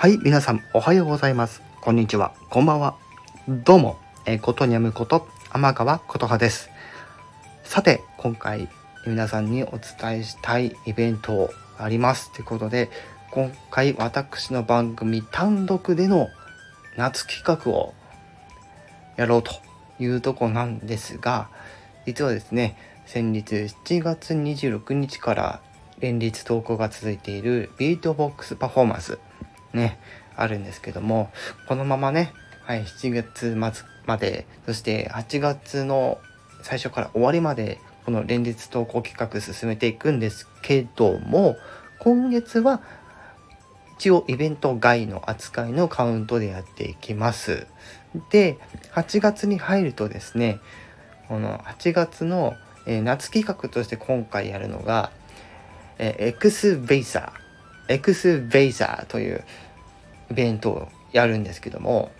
はい、皆さんおはようございます。こんにちは、こんばんは。どうも、えー、ことにゃむこと天川琴葉です。さて、今回皆さんにお伝えしたいイベントあります。ということで、今回私の番組単独での夏企画をやろうというとこなんですが、実はですね、先日7月26日から連日投稿が続いているビートボックスパフォーマンスね、あるんですけども、このままね、はい、7月末まで、そして8月の最初から終わりまで、この連日投稿企画進めていくんですけども、今月は一応イベント外の扱いのカウントでやっていきます。で、8月に入るとですね、この8月の、えー夏企画として今回やるのが、えー、エクスベイサー、エクスベイサーというイベントをやるんですけども、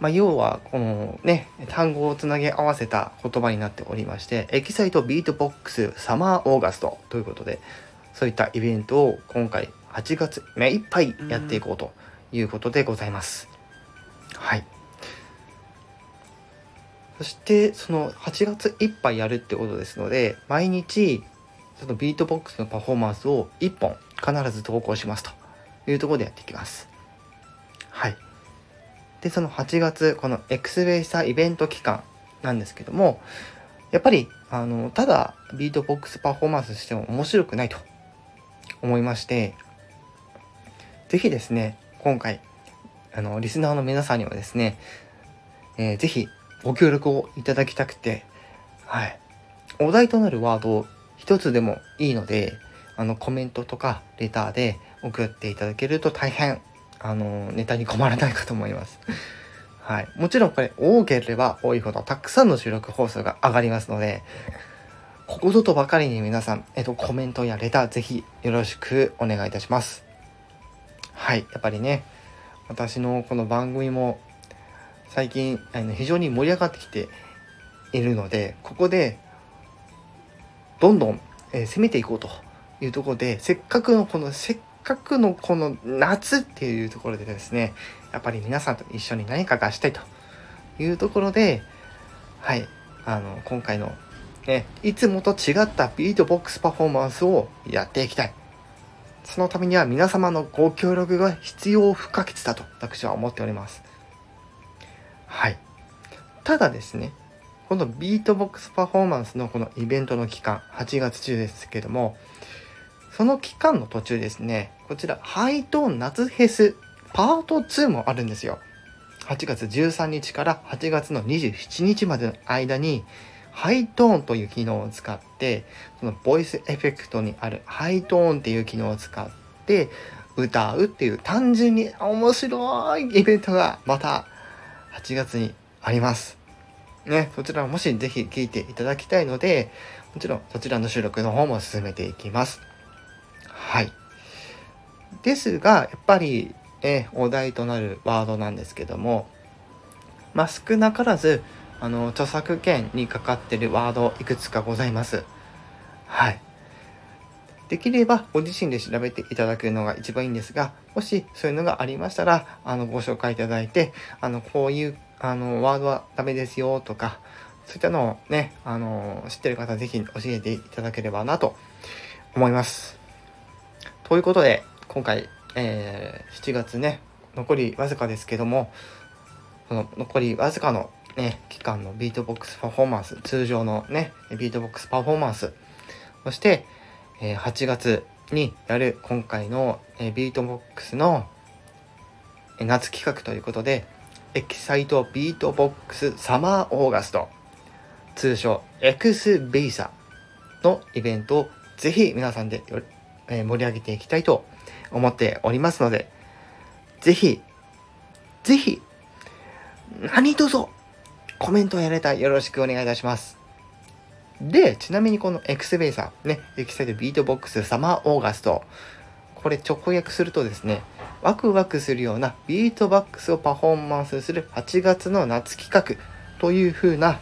まあ、要はこのね単語をつなげ合わせた言葉になっておりまして Excite Beatbox Summer August ということでそういったイベントを今回8月目いっぱいやっていこうということでございます。はいそしてその8月いっぱいやるってことですので毎日そのビートボックスのパフォーマンスを1本必ず投稿しますというところでやっていきます。はい。で、その8月、このエクスベイサーイベント期間なんですけども、やっぱり、あの、ただビートボックスパフォーマンスしても面白くないと思いまして、ぜひですね、今回、あの、リスナーの皆さんにはですね、えーぜひご協力をいただきたくて、はい。お題となるワードを一つでもいいので、あの、コメントとかレターで送っていただけると大変、あの、ネタに困らないかと思います。はい。もちろんこれ、多ければ多いほど、たくさんの収録放送が上がりますので、ここぞとばかりに皆さん、えっと、コメントやレター、ぜひよろしくお願いいたします。はい。やっぱりね、私のこの番組も、最近、あの非常に盛り上がってきているので、ここで、どんどん、えー攻めていこうというところで、せっかくのこの、せっかくのこの夏っていうところでですね、やっぱり皆さんと一緒に何かがしたいというところで、はい、あの、今回の、ね、いつもと違ったビートボックスパフォーマンスをやっていきたい。そのためには皆様のご協力が必要不可欠だと私は思っております。はい。ただですね、このビートボックスパフォーマンスのこのイベントの期間、8月中ですけども、その期間の途中ですね、こちら、ハイトーン夏フェスパート2もあるんですよ。8月13日から8月の27日までの間に、ハイトーンという機能を使って、そのボイスエフェクトにあるハイトーンっていう機能を使って、歌うっていう単純に面白いイベントがまた8月にあります。ね、そちらもしぜひ聞いていただきたいので、もちろんそちらの収録の方も進めていきます。はい。ですが、やっぱり、ね、お題となるワードなんですけども、まあ、少なからず、あの、著作権にかかってるワードいくつかございます。はい。できればご自身で調べていただくのが一番いいんですが、もしそういうのがありましたら、あの、ご紹介いただいて、あの、こういう、あの、ワードはダメですよとか、そういったのをね、あの、知ってる方ぜひ教えていただければなと思います。ということで、今回、えー7月ね、残りわずかですけども、その残りわずかのね、期間のビートボックスパフォーマンス、通常のね、ビートボックスパフォーマンス、そして、えー8月にやる今回の、えービートボックスの、えー夏企画ということで、 Excite Beatbox Summer August、通称 EXBESA のイベントをぜひ皆さんでえ盛り上げていきたいと思っておりますので、ぜひ、ぜひ、何卒コメントをやれたらよろしくお願いいたします。で、ちなみにこの EXBESA、ね、 Excite Beatbox Summer August、これ直訳するとですね、ワクワクするようなビートボックスをパフォーマンスする8月の夏企画という風な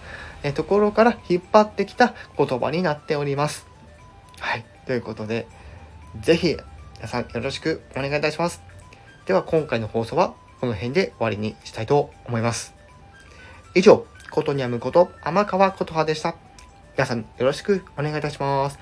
ところから引っ張ってきた言葉になっております。はい。ということで、ぜひ皆さんよろしくお願いいたします。では今回の放送はこの辺で終わりにしたいと思います。以上、ことにゃむこと天川琴葉でした。皆さんよろしくお願いいたします。